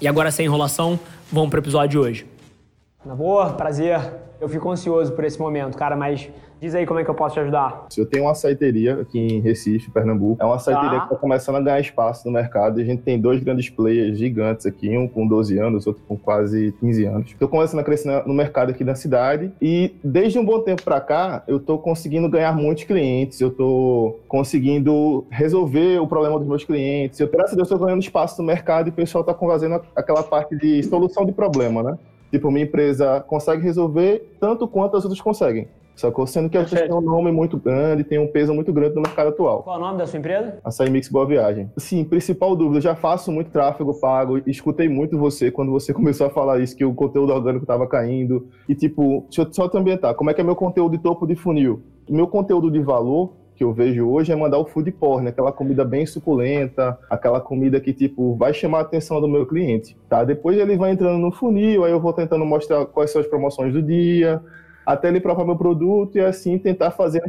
E agora, sem enrolação, vamos pro episódio de hoje. Na boa, prazer. Eu fico ansioso por esse momento, cara, mas Diz aí como é que eu posso te ajudar. Eu tenho uma saiteria aqui em Recife, Pernambuco. É uma saiteria tá. que está começando a ganhar espaço no mercado. A gente tem dois grandes players gigantes aqui, um com 12 anos, outro com quase 15 anos. Estou começando a crescer no mercado aqui da cidade e desde um bom tempo para cá, eu estou conseguindo ganhar muitos clientes, eu estou conseguindo resolver o problema dos meus clientes. Eu, graças a Deus, estou ganhando espaço no mercado e o pessoal está fazendo aquela parte de solução de problema, né? Tipo, minha empresa consegue resolver tanto quanto as outras conseguem. Sacou? Sendo que a gente tem um nome muito grande, tem um peso muito grande no mercado atual. Qual é o nome da sua empresa? Açaí Mix Boa Viagem. Sim, principal dúvida, eu já faço muito tráfego pago, escutei muito você quando você começou a falar isso, que o conteúdo orgânico estava caindo. E tipo, deixa eu só te ambientar, como é que é meu conteúdo de topo de funil? Meu conteúdo de valor que eu vejo hoje é mandar o food porn, aquela comida bem suculenta, aquela comida que, tipo, vai chamar a atenção do meu cliente, tá? Depois ele vai entrando no funil, aí eu vou tentando mostrar quais são as promoções do dia, até ele provar meu produto e assim tentar fazer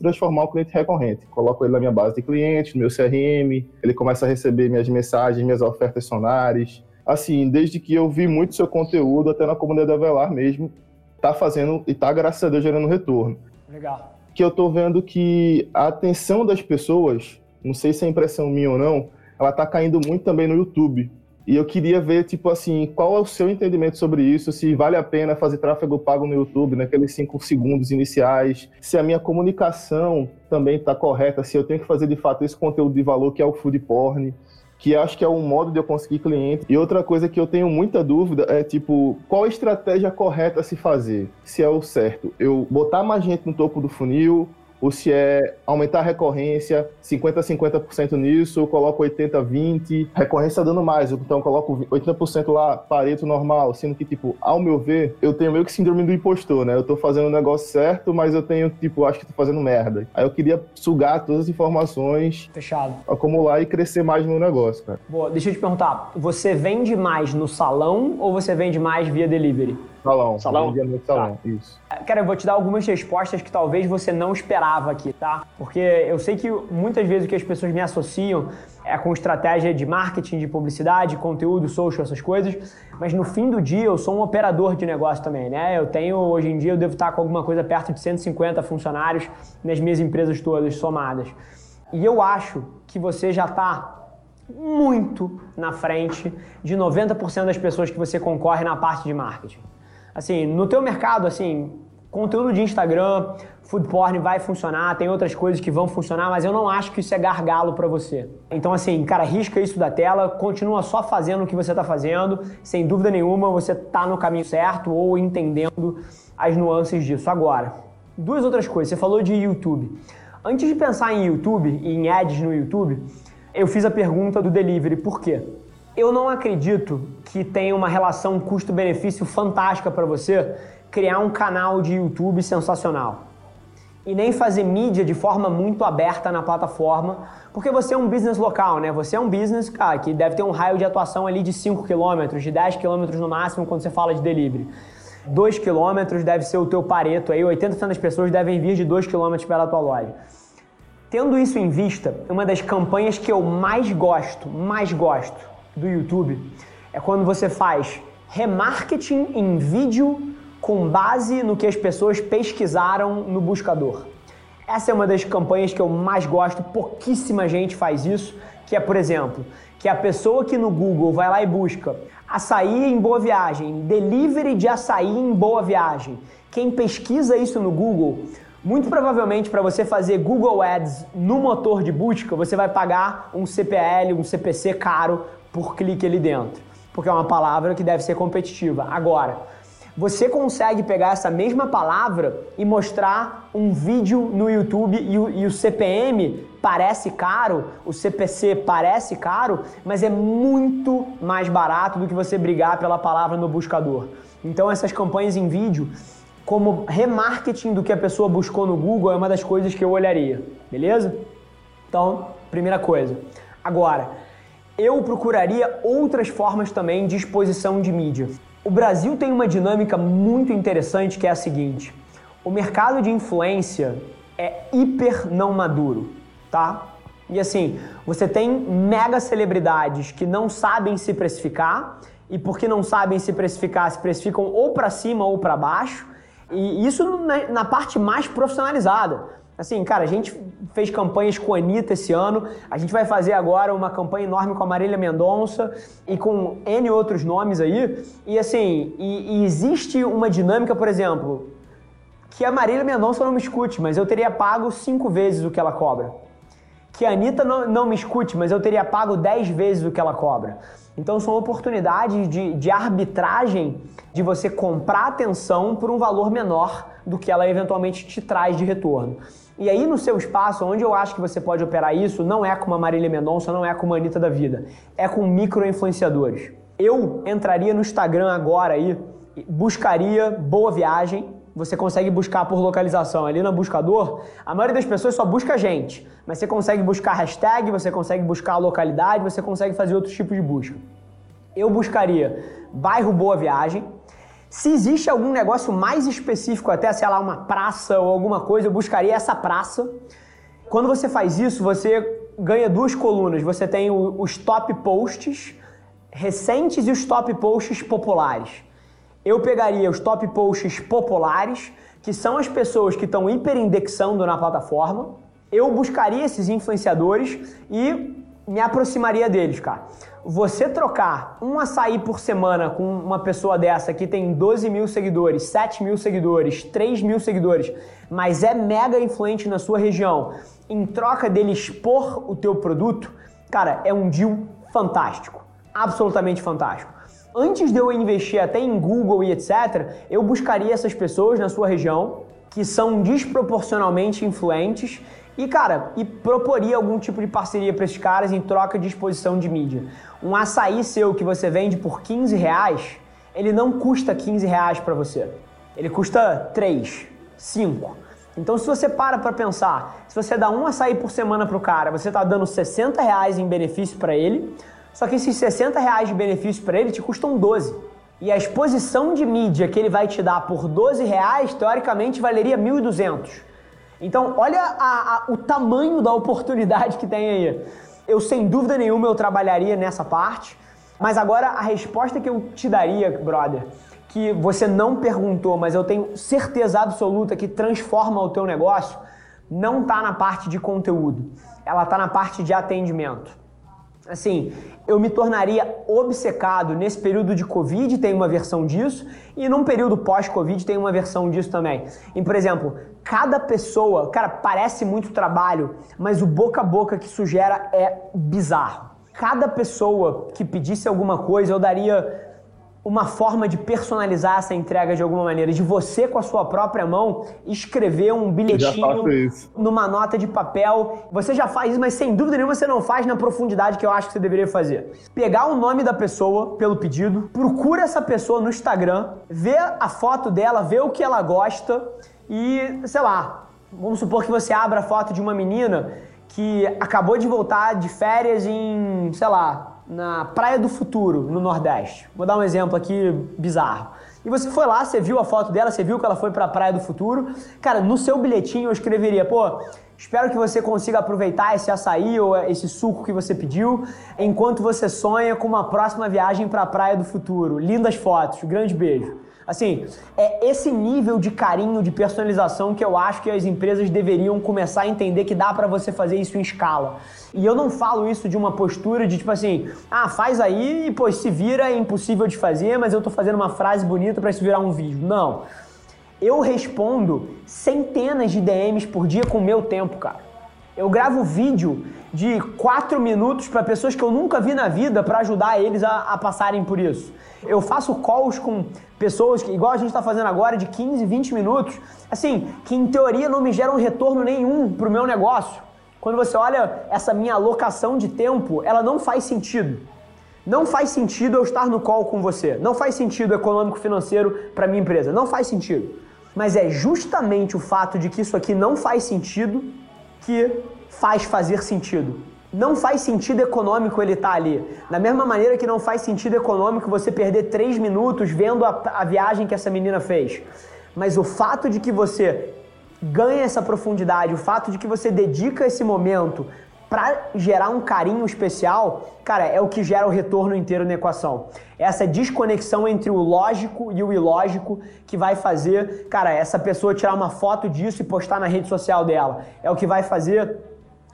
transformar o cliente recorrente. Coloco ele na minha base de clientes, no meu CRM, ele começa a receber minhas mensagens, minhas ofertas sonares. Assim, desde que eu vi muito seu conteúdo, até na comunidade da Velar mesmo, tá fazendo e tá, graças a Deus, gerando retorno. Legal. Que eu tô vendo que a atenção das pessoas, não sei se é impressão minha ou não, ela tá caindo muito também no YouTube. E eu queria ver, tipo assim, qual é o seu entendimento sobre isso, se vale a pena fazer tráfego pago no YouTube, naqueles cinco segundos iniciais, se a minha comunicação também está correta, se eu tenho que fazer de fato esse conteúdo de valor que é o food porn, que acho que é um modo de eu conseguir cliente. E outra coisa que eu tenho muita dúvida é, tipo, qual a estratégia correta a se fazer? Se é o certo, eu botar mais gente no topo do funil, ou se é aumentar a recorrência, 50% 50% nisso, eu coloco 80% 20%, recorrência dando mais, então eu coloco 80% lá, pareto normal, sendo que, tipo, ao meu ver, eu tenho meio que síndrome do impostor, né? Eu tô fazendo o negócio certo, mas eu tenho, tipo, acho que tô fazendo merda. Aí eu queria sugar todas as informações, Fechado. acumular e crescer mais no negócio, cara. Boa, deixa eu te perguntar, você vende mais no salão ou você vende mais via delivery? Salão. Salão? No salão, tá. isso. Cara, eu vou te dar algumas respostas que talvez você não esperava aqui, tá? Porque eu sei que muitas vezes o que as pessoas me associam é com estratégia de marketing, de publicidade, conteúdo, social, essas coisas. Mas no fim do dia eu sou um operador de negócio também, né? Eu tenho, hoje em dia, eu devo estar com alguma coisa perto de 150 funcionários nas minhas empresas todas somadas. E eu acho que você já está muito na frente de 90% das pessoas que você concorre na parte de marketing. Assim, no teu mercado, assim, conteúdo de Instagram, food porn vai funcionar, tem outras coisas que vão funcionar, mas eu não acho que isso é gargalo para você. Então, assim, cara, risca isso da tela, continua só fazendo o que você tá fazendo, sem dúvida nenhuma você tá no caminho certo ou entendendo as nuances disso. Agora, duas outras coisas. Você falou de YouTube. Antes de pensar em YouTube e em ads no YouTube, eu fiz a pergunta do delivery. Por quê? Eu não acredito que tenha uma relação custo-benefício fantástica para você criar um canal de YouTube sensacional. E nem fazer mídia de forma muito aberta na plataforma, porque você é um business local, né? Você é um business cara, que deve ter um raio de atuação ali de 5 km, de 10 km no máximo quando você fala de delivery. 2 km deve ser o teu pareto aí, 80% das pessoas devem vir de 2 km pela tua loja. Tendo isso em vista, uma das campanhas que eu mais gosto, mais gosto, do YouTube é quando você faz remarketing em vídeo com base no que as pessoas pesquisaram no buscador. Essa é uma das campanhas que eu mais gosto, pouquíssima gente faz isso, que é, por exemplo, que a pessoa que no Google vai lá e busca açaí em boa viagem, delivery de açaí em boa viagem. Quem pesquisa isso no Google, muito provavelmente para você fazer Google Ads no motor de busca, você vai pagar um CPL, um CPC caro por clique ali dentro, porque é uma palavra que deve ser competitiva. Agora, você consegue pegar essa mesma palavra e mostrar um vídeo no YouTube e o, e o CPM parece caro, o CPC parece caro, mas é muito mais barato do que você brigar pela palavra no buscador. Então essas campanhas em vídeo, como remarketing do que a pessoa buscou no Google, é uma das coisas que eu olharia, beleza? Então, primeira coisa. Agora, eu procuraria outras formas também de exposição de mídia. O Brasil tem uma dinâmica muito interessante que é a seguinte: o mercado de influência é hiper não maduro, tá? E assim, você tem mega celebridades que não sabem se precificar e porque não sabem se precificar, se precificam ou para cima ou para baixo. E isso na, na parte mais profissionalizada. Assim, cara, a gente fez campanhas com a Anitta esse ano, a gente vai fazer agora uma campanha enorme com a Marília Mendonça e com N outros nomes aí. E assim, e, e existe uma dinâmica, por exemplo, que a Marília Mendonça não me escute, mas eu teria pago cinco vezes o que ela cobra. Que a Anitta não, não me escute, mas eu teria pago dez vezes o que ela cobra. Então são oportunidades de, de arbitragem de você comprar atenção por um valor menor do que ela eventualmente te traz de retorno. E aí no seu espaço, onde eu acho que você pode operar isso, não é com uma Marília Mendonça, não é com uma Anitta da vida, é com micro-influenciadores. Eu entraria no Instagram agora aí, buscaria Boa Viagem, você consegue buscar por localização. Ali no buscador, a maioria das pessoas só busca gente, mas você consegue buscar hashtag, você consegue buscar localidade, você consegue fazer outros tipos de busca. Eu buscaria bairro Boa Viagem. Se existe algum negócio mais específico, até sei lá, uma praça ou alguma coisa, eu buscaria essa praça. Quando você faz isso, você ganha duas colunas. Você tem os top posts recentes e os top posts populares eu pegaria os top posts populares, que são as pessoas que estão hiperindexando na plataforma, eu buscaria esses influenciadores e me aproximaria deles, cara. Você trocar um açaí por semana com uma pessoa dessa que tem 12 mil seguidores, 7 mil seguidores, 3 mil seguidores, mas é mega influente na sua região, em troca dele expor o teu produto, cara, é um deal fantástico. Absolutamente fantástico antes de eu investir até em Google e etc., eu buscaria essas pessoas na sua região que são desproporcionalmente influentes e, cara, e proporia algum tipo de parceria para esses caras em troca de exposição de mídia. Um açaí seu que você vende por 15 reais, ele não custa 15 reais para você. Ele custa 3, 5. Então, se você para para pensar, se você dá um açaí por semana para o cara, você está dando 60 reais em benefício para ele, só que esses 60 reais de benefício para ele te custam 12. E a exposição de mídia que ele vai te dar por 12 reais, teoricamente, valeria 1.200. Então, olha a, a, o tamanho da oportunidade que tem aí. Eu, sem dúvida nenhuma, eu trabalharia nessa parte. Mas agora, a resposta que eu te daria, brother, que você não perguntou, mas eu tenho certeza absoluta que transforma o teu negócio, não está na parte de conteúdo. Ela está na parte de atendimento. Assim, eu me tornaria obcecado nesse período de Covid, tem uma versão disso, e num período pós-Covid tem uma versão disso também. E, por exemplo, cada pessoa, cara, parece muito trabalho, mas o boca a boca que isso gera é bizarro. Cada pessoa que pedisse alguma coisa, eu daria uma forma de personalizar essa entrega de alguma maneira, de você com a sua própria mão escrever um bilhetinho numa nota de papel. Você já faz isso, mas sem dúvida nenhuma você não faz na profundidade que eu acho que você deveria fazer. Pegar o nome da pessoa pelo pedido, procura essa pessoa no Instagram, vê a foto dela, vê o que ela gosta e, sei lá, vamos supor que você abra a foto de uma menina que acabou de voltar de férias em, sei lá, na Praia do Futuro, no Nordeste. Vou dar um exemplo aqui bizarro. E você foi lá, você viu a foto dela, você viu que ela foi para a Praia do Futuro. Cara, no seu bilhetinho eu escreveria, pô, espero que você consiga aproveitar esse açaí ou esse suco que você pediu, enquanto você sonha com uma próxima viagem para a Praia do Futuro. Lindas fotos, grande beijo. Assim, é esse nível de carinho, de personalização que eu acho que as empresas deveriam começar a entender que dá para você fazer isso em escala. E eu não falo isso de uma postura de tipo assim, ah, faz aí e pô, se vira, é impossível de fazer, mas eu tô fazendo uma frase bonita para isso virar um vídeo. Não. Eu respondo centenas de DMs por dia com o meu tempo, cara. Eu gravo vídeo de 4 minutos para pessoas que eu nunca vi na vida para ajudar eles a, a, passarem por isso. Eu faço calls com pessoas, que, igual a gente está fazendo agora, de 15, 20 minutos, assim, que em teoria não me geram retorno nenhum pro meu negócio. Quando você olha essa minha alocação de tempo, ela não faz sentido. Não faz sentido eu estar no call com você. Não faz sentido econômico financeiro para minha empresa. Não faz sentido. Mas é justamente o fato de que isso aqui não faz sentido que faz fazer sentido. Não faz sentido econômico ele estar tá ali. Da mesma maneira que não faz sentido econômico você perder três minutos vendo a, a viagem que essa menina fez. Mas o fato de que você ganha essa profundidade, o fato de que você dedica esse momento para gerar um carinho especial, cara, é o que gera o retorno inteiro na equação. Essa desconexão entre o lógico e o ilógico que vai fazer, cara, essa pessoa tirar uma foto disso e postar na rede social dela. É o que vai fazer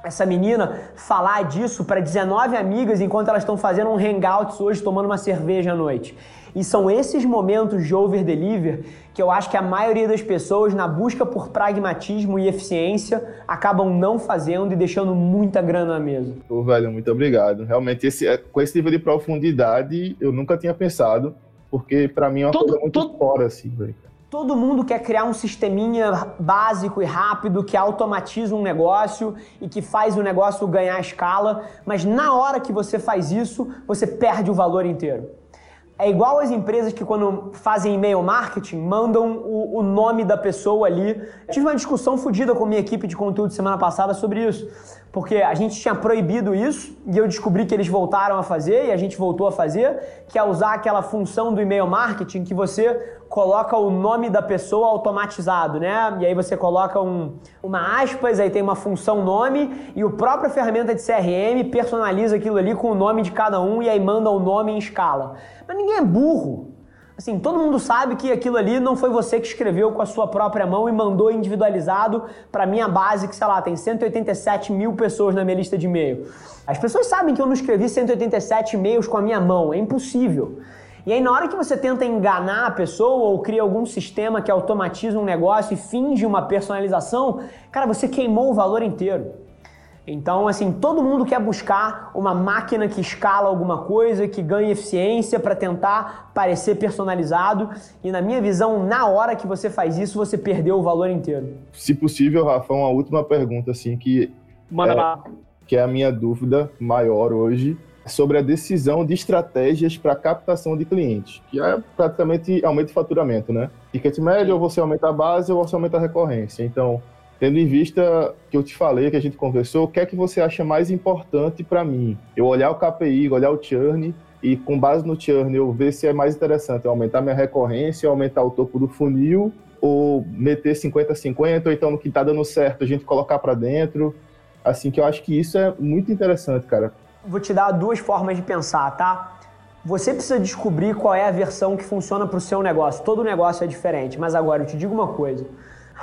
essa menina falar disso para 19 amigas enquanto elas estão fazendo um hangouts hoje tomando uma cerveja à noite. E são esses momentos de over-deliver que eu acho que a maioria das pessoas, na busca por pragmatismo e eficiência, acabam não fazendo e deixando muita grana na mesa. Pô, velho, muito obrigado. Realmente, esse, é, com esse nível de profundidade, eu nunca tinha pensado, porque para mim é uma todo, coisa muito todo... fora, assim, velho. Todo mundo quer criar um sisteminha básico e rápido que automatiza um negócio e que faz o negócio ganhar escala, mas na hora que você faz isso, você perde o valor inteiro. É igual as empresas que, quando fazem e-mail marketing, mandam o, o nome da pessoa ali. tive uma discussão fodida com minha equipe de conteúdo semana passada sobre isso. Porque a gente tinha proibido isso e eu descobri que eles voltaram a fazer e a gente voltou a fazer, que é usar aquela função do e-mail marketing que você coloca o nome da pessoa automatizado, né? E aí você coloca um, uma aspas, aí tem uma função nome e o própria ferramenta de CRM personaliza aquilo ali com o nome de cada um e aí manda o nome em escala. Mas ninguém é burro. Assim, todo mundo sabe que aquilo ali não foi você que escreveu com a sua própria mão e mandou individualizado para minha base, que sei lá, tem 187 mil pessoas na minha lista de e-mail. As pessoas sabem que eu não escrevi 187 e-mails com a minha mão, é impossível. E aí, na hora que você tenta enganar a pessoa ou cria algum sistema que automatiza um negócio e finge uma personalização, cara, você queimou o valor inteiro. Então, assim, todo mundo quer buscar uma máquina que escala alguma coisa, que ganha eficiência para tentar parecer personalizado. E na minha visão, na hora que você faz isso, você perdeu o valor inteiro. Se possível, Rafa, uma última pergunta, assim, que, Manda é, lá. que é a minha dúvida maior hoje sobre a decisão de estratégias para captação de clientes, que é praticamente aumento de faturamento, né? Ticket médio, ou você aumenta a base ou você aumenta a recorrência. Então, tendo em vista que eu te falei, que a gente conversou, o que é que você acha mais importante para mim? Eu olhar o KPI, olhar o churn e com base no churn eu ver se é mais interessante aumentar minha recorrência, aumentar o topo do funil ou meter 50-50, ou então no que está dando certo a gente colocar para dentro. Assim que eu acho que isso é muito interessante, cara vou te dar duas formas de pensar, tá? Você precisa descobrir qual é a versão que funciona para o seu negócio. Todo negócio é diferente, mas agora eu te digo uma coisa: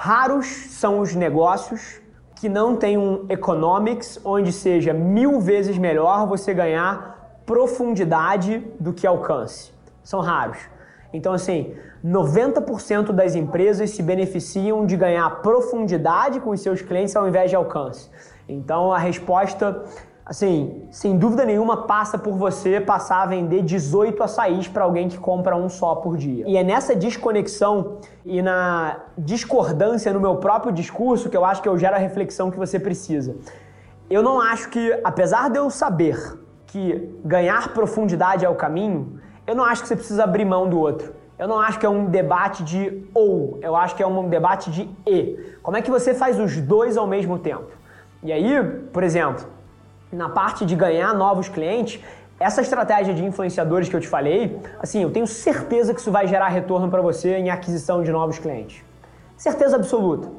raros são os negócios que não têm um economics onde seja mil vezes melhor você ganhar profundidade do que alcance. São raros. Então, assim, 90% das empresas se beneficiam de ganhar profundidade com os seus clientes ao invés de alcance. Então, a resposta assim, sem dúvida nenhuma passa por você passar a vender 18 açaís para alguém que compra um só por dia. E é nessa desconexão e na discordância no meu próprio discurso que eu acho que eu gero a reflexão que você precisa. Eu não acho que, apesar de eu saber que ganhar profundidade é o caminho, eu não acho que você precisa abrir mão do outro. Eu não acho que é um debate de ou, eu acho que é um debate de e. Como é que você faz os dois ao mesmo tempo? E aí, por exemplo, na parte de ganhar novos clientes, essa estratégia de influenciadores que eu te falei, assim, eu tenho certeza que isso vai gerar retorno para você em aquisição de novos clientes. Certeza absoluta.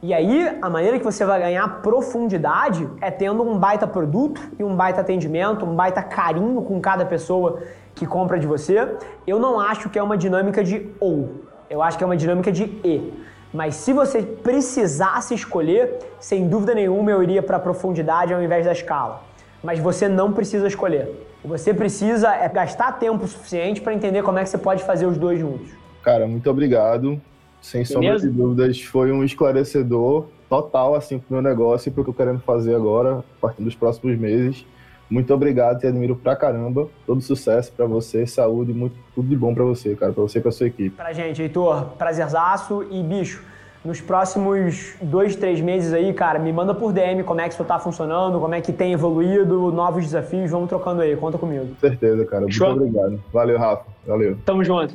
E aí, a maneira que você vai ganhar profundidade é tendo um baita produto e um baita atendimento, um baita carinho com cada pessoa que compra de você. Eu não acho que é uma dinâmica de ou, eu acho que é uma dinâmica de e. Mas se você precisasse escolher, sem dúvida nenhuma eu iria para a profundidade ao invés da escala. Mas você não precisa escolher. Você precisa é gastar tempo suficiente para entender como é que você pode fazer os dois juntos. Cara, muito obrigado. Sem sombra de dúvidas, foi um esclarecedor total assim para o meu negócio e para o que eu quero fazer agora, a partir dos próximos meses. Muito obrigado, te admiro pra caramba. Todo sucesso para você, saúde, muito, tudo de bom para você, cara, para você e pra sua equipe. Pra gente, Heitor, prazerzaço e bicho, nos próximos dois, três meses aí, cara, me manda por DM como é que isso tá funcionando, como é que tem evoluído, novos desafios, vamos trocando aí, conta comigo. Com certeza, cara. Muito Show? obrigado. Valeu, Rafa. Valeu. Tamo junto.